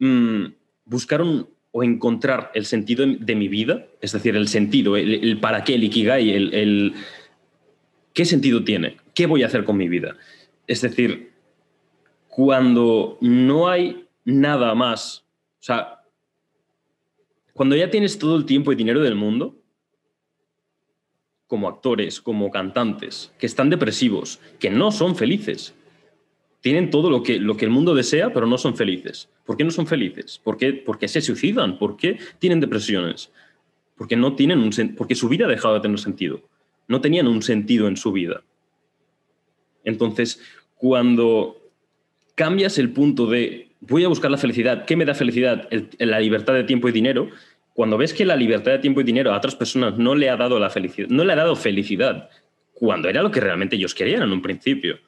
mm, buscar un, o encontrar el sentido de mi vida, es decir, el sentido, el, para qué, el ikigai, el, el, qué sentido tiene, qué voy a hacer con mi vida. Es decir, cuando no hay nada más, o sea, cuando ya tienes todo el tiempo y dinero del mundo, como actores, como cantantes, que están depresivos, que no son felices, tienen todo lo que, lo que el mundo desea, pero no son felices. ¿Por qué no son felices? ¿Por qué, se suicidan? ¿Por qué tienen depresiones? Porque, no tienen un, porque su vida ha dejado de tener sentido. No tenían un sentido en su vida. Entonces, cuando cambias el punto de voy a buscar la felicidad, ¿qué me da felicidad? la libertad de tiempo y dinero. Cuando ves que la libertad de tiempo y dinero a otras personas no le ha dado la felicidad, no le ha dado felicidad, cuando era lo que realmente ellos querían en un principio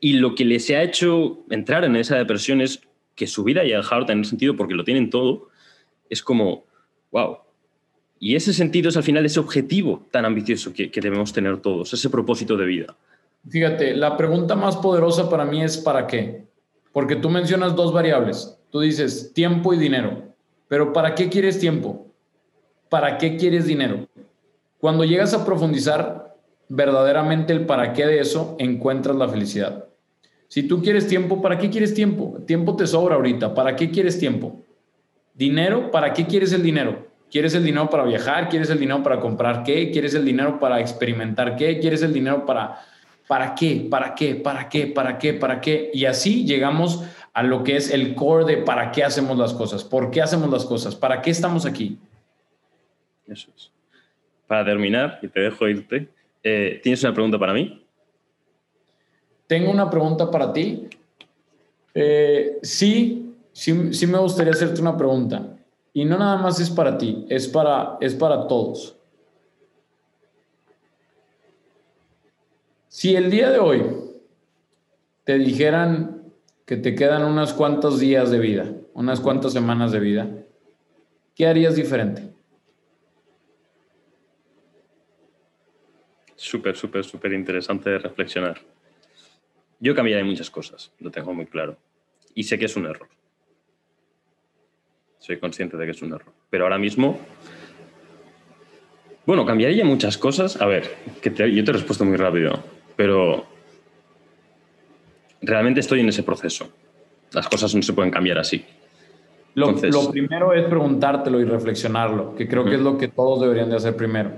y lo que les ha hecho entrar en esa depresión es que su vida haya dejado de tener sentido porque lo tienen todo. Es como, wow. Y ese sentido es al final ese objetivo tan ambicioso que, debemos tener todos, ese propósito de vida. Fíjate, la pregunta más poderosa para mí es ¿para qué? Porque tú mencionas dos variables. Tú dices tiempo y dinero. Pero ¿para qué quieres tiempo? ¿Para qué quieres dinero? Cuando llegas a profundizar verdaderamente el para qué de eso, encuentras la felicidad. Si tú quieres tiempo, ¿para qué quieres tiempo? Tiempo te sobra ahorita. ¿Para qué quieres tiempo? Dinero, ¿para qué quieres el dinero? ¿Quieres el dinero para viajar? ¿Quieres el dinero para comprar qué? ¿Quieres el dinero para experimentar qué? ¿Quieres el dinero para... ¿Para qué? ¿Para qué? ¿Para qué? ¿Para qué? ¿Para qué? Y así llegamos a lo que es el core de para qué hacemos las cosas, por qué hacemos las cosas, para qué estamos aquí. Eso es. Para terminar, y te dejo irte, eh, ¿tienes una pregunta para mí? Tengo una pregunta para ti. Eh, sí, sí, sí me gustaría hacerte una pregunta. Y no nada más es para ti, es para, es para todos. Si el día de hoy te dijeran que te quedan unos cuantos días de vida, unas cuantas semanas de vida, ¿qué harías diferente? Súper, súper, súper interesante de reflexionar. Yo cambiaría muchas cosas, lo tengo muy claro. Y sé que es un error. Soy consciente de que es un error. Pero ahora mismo, bueno, cambiaría muchas cosas. A ver, que yo te he respuesto muy rápido, pero realmente estoy en ese proceso. Las cosas no se pueden cambiar así. Lo, lo primero es preguntártelo y reflexionarlo, que creo que es lo que todos deberían de hacer primero.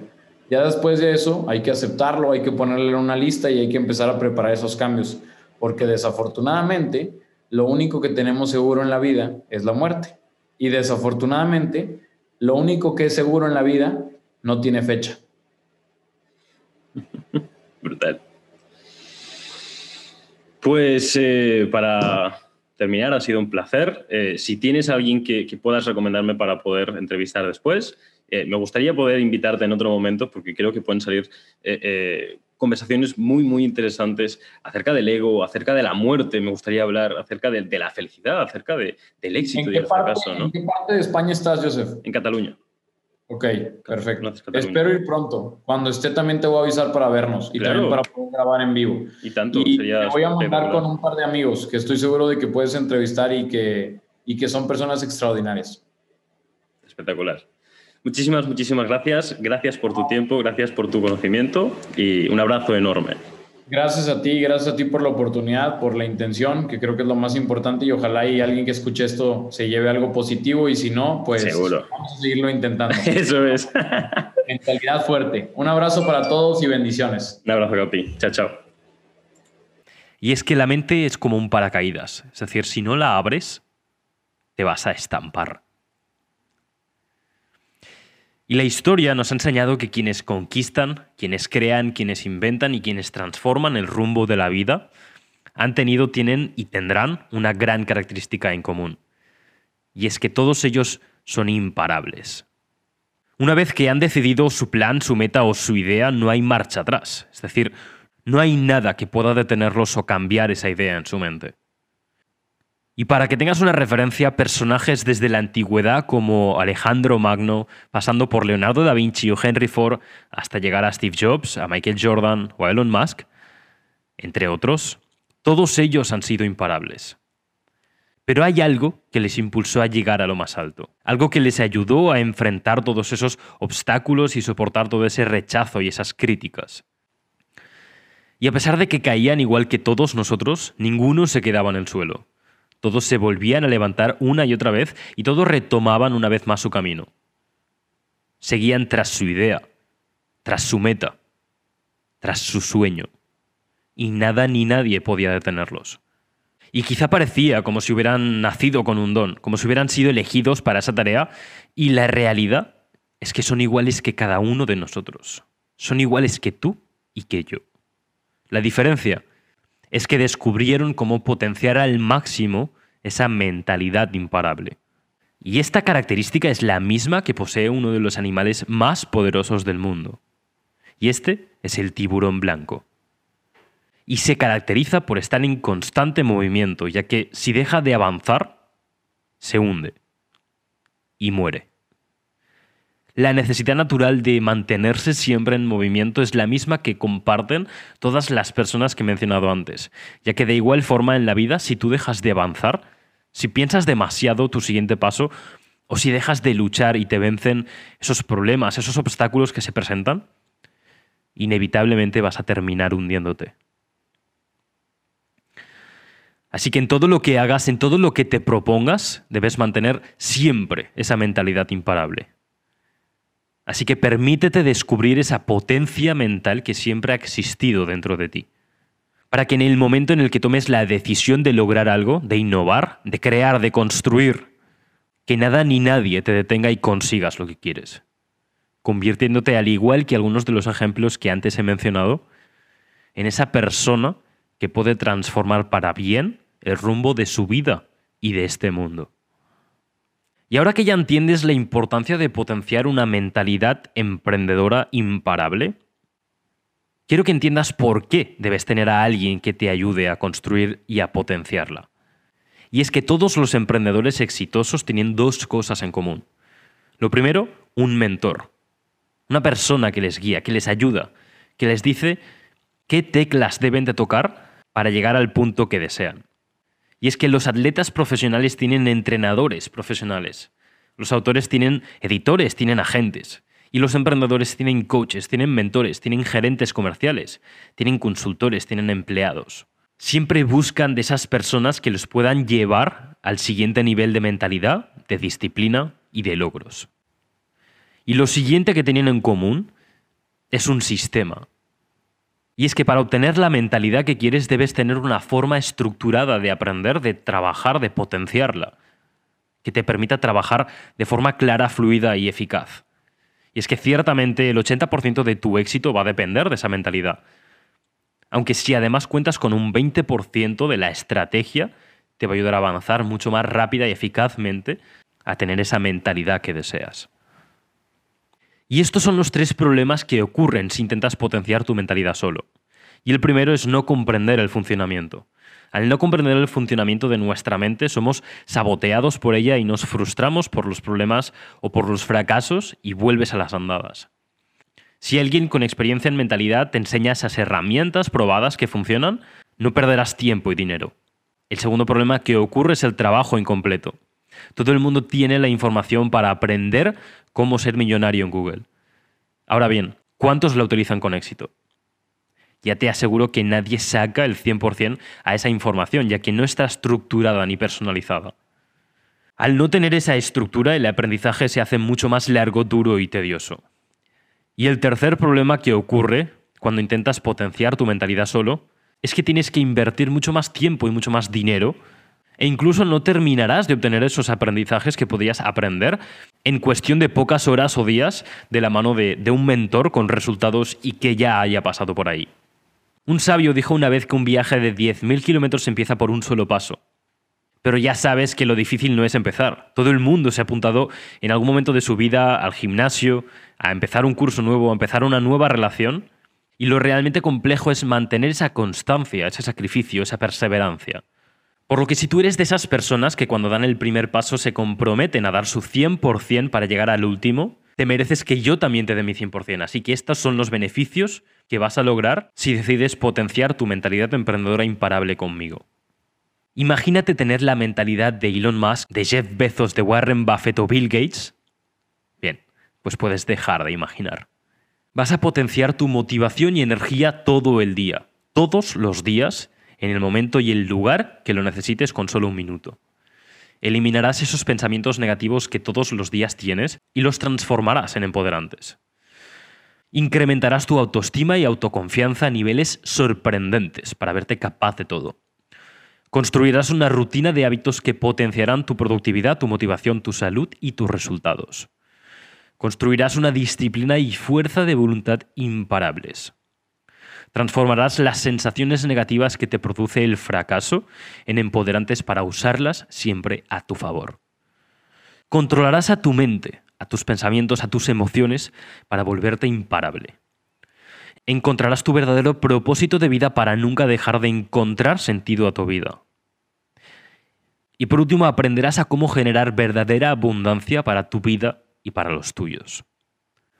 Ya después de eso hay que aceptarlo, hay que ponerle una lista y hay que empezar a preparar esos cambios porque desafortunadamente lo único que tenemos seguro en la vida es la muerte. Y desafortunadamente lo único que es seguro en la vida no tiene fecha. Brutal. Pues eh, para terminar, ha sido un placer. Eh, si tienes a alguien que, puedas recomendarme para poder entrevistar después, eh, me gustaría poder invitarte en otro momento porque creo que pueden salir conversaciones muy, muy interesantes acerca del ego, acerca de la muerte, me gustaría hablar, acerca de, la felicidad, acerca del éxito. ¿En qué, parte, ¿En qué parte de España estás, Joseph? En Cataluña. Ok, perfecto. Espero ir pronto. Cuando esté también te voy a avisar para vernos y también para poder grabar en vivo. Y tanto. Y te voy a mandar con un par de amigos que estoy seguro de que puedes entrevistar y que, y que son personas extraordinarias. Espectacular. Muchísimas, muchísimas gracias. Gracias por tu tiempo, gracias por tu conocimiento y un abrazo enorme. Gracias a ti, gracias a ti por la oportunidad, por la intención, que creo que es lo más importante y ojalá y alguien que escuche esto se lleve algo positivo y si no, pues vamos a seguirlo intentando. Eso es. Mentalidad fuerte. Un abrazo para todos y bendiciones. Un abrazo para ti. Chao, chao. Y es que la mente es como un paracaídas, es decir, si no la abres, te vas a estampar. Y la historia nos ha enseñado que quienes conquistan, quienes crean, quienes inventan y quienes transforman el rumbo de la vida han tenido, tienen y tendrán una gran característica en común. Y es que todos ellos son imparables. Una vez que han decidido su plan, su meta o su idea, no hay marcha atrás. Es decir, no hay nada que pueda detenerlos o cambiar esa idea en su mente. Y para que tengas una referencia, personajes desde la antigüedad como Alejandro Magno, pasando por Leonardo da Vinci o Henry Ford, hasta llegar a Steve Jobs, a Michael Jordan o a Elon Musk, entre otros, todos ellos han sido imparables. Pero hay algo que les impulsó a llegar a lo más alto, algo que les ayudó a enfrentar todos esos obstáculos y soportar todo ese rechazo y esas críticas. Y a pesar de que caían igual que todos nosotros, ninguno se quedaba en el suelo. Todos se volvían a levantar una y otra vez y todos retomaban una vez más su camino. Seguían tras su idea, tras su meta, tras su sueño. Y nada ni nadie podía detenerlos. Y quizá parecía como si hubieran nacido con un don, como si hubieran sido elegidos para esa tarea, y la realidad es que son iguales que cada uno de nosotros. Son iguales que tú y que yo. La diferencia es que descubrieron cómo potenciar al máximo esa mentalidad imparable. Y esta característica es la misma que posee uno de los animales más poderosos del mundo. Y este es el tiburón blanco. Y se caracteriza por estar en constante movimiento, ya que si deja de avanzar, se hunde y muere. La necesidad natural de mantenerse siempre en movimiento es la misma que comparten todas las personas que he mencionado antes, ya que de igual forma en la vida, si tú dejas de avanzar, si piensas demasiado tu siguiente paso, o si dejas de luchar y te vencen esos problemas, esos obstáculos que se presentan, inevitablemente vas a terminar hundiéndote. Así que en todo lo que hagas, en todo lo que te propongas, debes mantener siempre esa mentalidad imparable. Así que permítete descubrir esa potencia mental que siempre ha existido dentro de ti. Para que en el momento en el que tomes la decisión de lograr algo, de innovar, de crear, de construir, que nada ni nadie te detenga y consigas lo que quieres. Convirtiéndote, al igual que algunos de los ejemplos que antes he mencionado, en esa persona que puede transformar para bien el rumbo de su vida y de este mundo. Y ahora que ya entiendes la importancia de potenciar una mentalidad emprendedora imparable, quiero que entiendas por qué debes tener a alguien que te ayude a construir y a potenciarla. Y es que todos los emprendedores exitosos tienen dos cosas en común. Lo primero, un mentor. Una persona que les guía, que les ayuda, que les dice qué teclas deben de tocar para llegar al punto que desean. Y es que los atletas profesionales tienen entrenadores profesionales. Los autores tienen editores, tienen agentes. Y los emprendedores tienen coaches, tienen mentores, tienen gerentes comerciales, tienen consultores, tienen empleados. Siempre buscan de esas personas que los puedan llevar al siguiente nivel de mentalidad, de disciplina y de logros. Y lo siguiente que tienen en común es un sistema, y es que para obtener la mentalidad que quieres debes tener una forma estructurada de aprender, de trabajar, de potenciarla, que te permita trabajar de forma clara, fluida y eficaz. Y es que ciertamente el 80% de tu éxito va a depender de esa mentalidad. Aunque si además cuentas con un 20% de la estrategia, te va a ayudar a avanzar mucho más rápida y eficazmente a tener esa mentalidad que deseas. Y estos son los tres problemas que ocurren si intentas potenciar tu mentalidad solo. Y el primero es no comprender el funcionamiento. Al no comprender el funcionamiento de nuestra mente, somos saboteados por ella y nos frustramos por los problemas o por los fracasos y vuelves a las andadas. Si alguien con experiencia en mentalidad te enseña esas herramientas probadas que funcionan, no perderás tiempo y dinero. El segundo problema que ocurre es el trabajo incompleto. Todo el mundo tiene la información para aprender cómo ser millonario en Google. Ahora bien, ¿cuántos la utilizan con éxito? Ya te aseguro que nadie saca el 100% a esa información, ya que no está estructurada ni personalizada. Al no tener esa estructura, el aprendizaje se hace mucho más largo, duro y tedioso. Y el tercer problema que ocurre cuando intentas potenciar tu mentalidad solo es que tienes que invertir mucho más tiempo y mucho más dinero e incluso no terminarás de obtener esos aprendizajes que podías aprender en cuestión de pocas horas o días de la mano de, un mentor con resultados y que ya haya pasado por ahí. Un sabio dijo una vez que un viaje de 10.000 kilómetros empieza por un solo paso. Pero ya sabes que lo difícil no es empezar. Todo el mundo se ha apuntado en algún momento de su vida al gimnasio, a empezar un curso nuevo, a empezar una nueva relación. Y lo realmente complejo es mantener esa constancia, ese sacrificio, esa perseverancia. Por lo que si tú eres de esas personas que cuando dan el primer paso se comprometen a dar su 100% para llegar al último, te mereces que yo también te dé mi 100%. Así que estos son los beneficios que vas a lograr si decides potenciar tu mentalidad emprendedora imparable conmigo. Imagínate tener la mentalidad de Elon Musk, de Jeff Bezos, de Warren Buffett o Bill Gates. Bien, pues puedes dejar de imaginar. Vas a potenciar tu motivación y energía todo el día, todos los días, en el momento y el lugar que lo necesites con solo un minuto. Eliminarás esos pensamientos negativos que todos los días tienes y los transformarás en empoderantes. Incrementarás tu autoestima y autoconfianza a niveles sorprendentes para verte capaz de todo. Construirás una rutina de hábitos que potenciarán tu productividad, tu motivación, tu salud y tus resultados. Construirás una disciplina y fuerza de voluntad imparables. Transformarás las sensaciones negativas que te produce el fracaso en empoderantes para usarlas siempre a tu favor. Controlarás a tu mente, a tus pensamientos, a tus emociones para volverte imparable. Encontrarás tu verdadero propósito de vida para nunca dejar de encontrar sentido a tu vida. Y por último, aprenderás a cómo generar verdadera abundancia para tu vida y para los tuyos.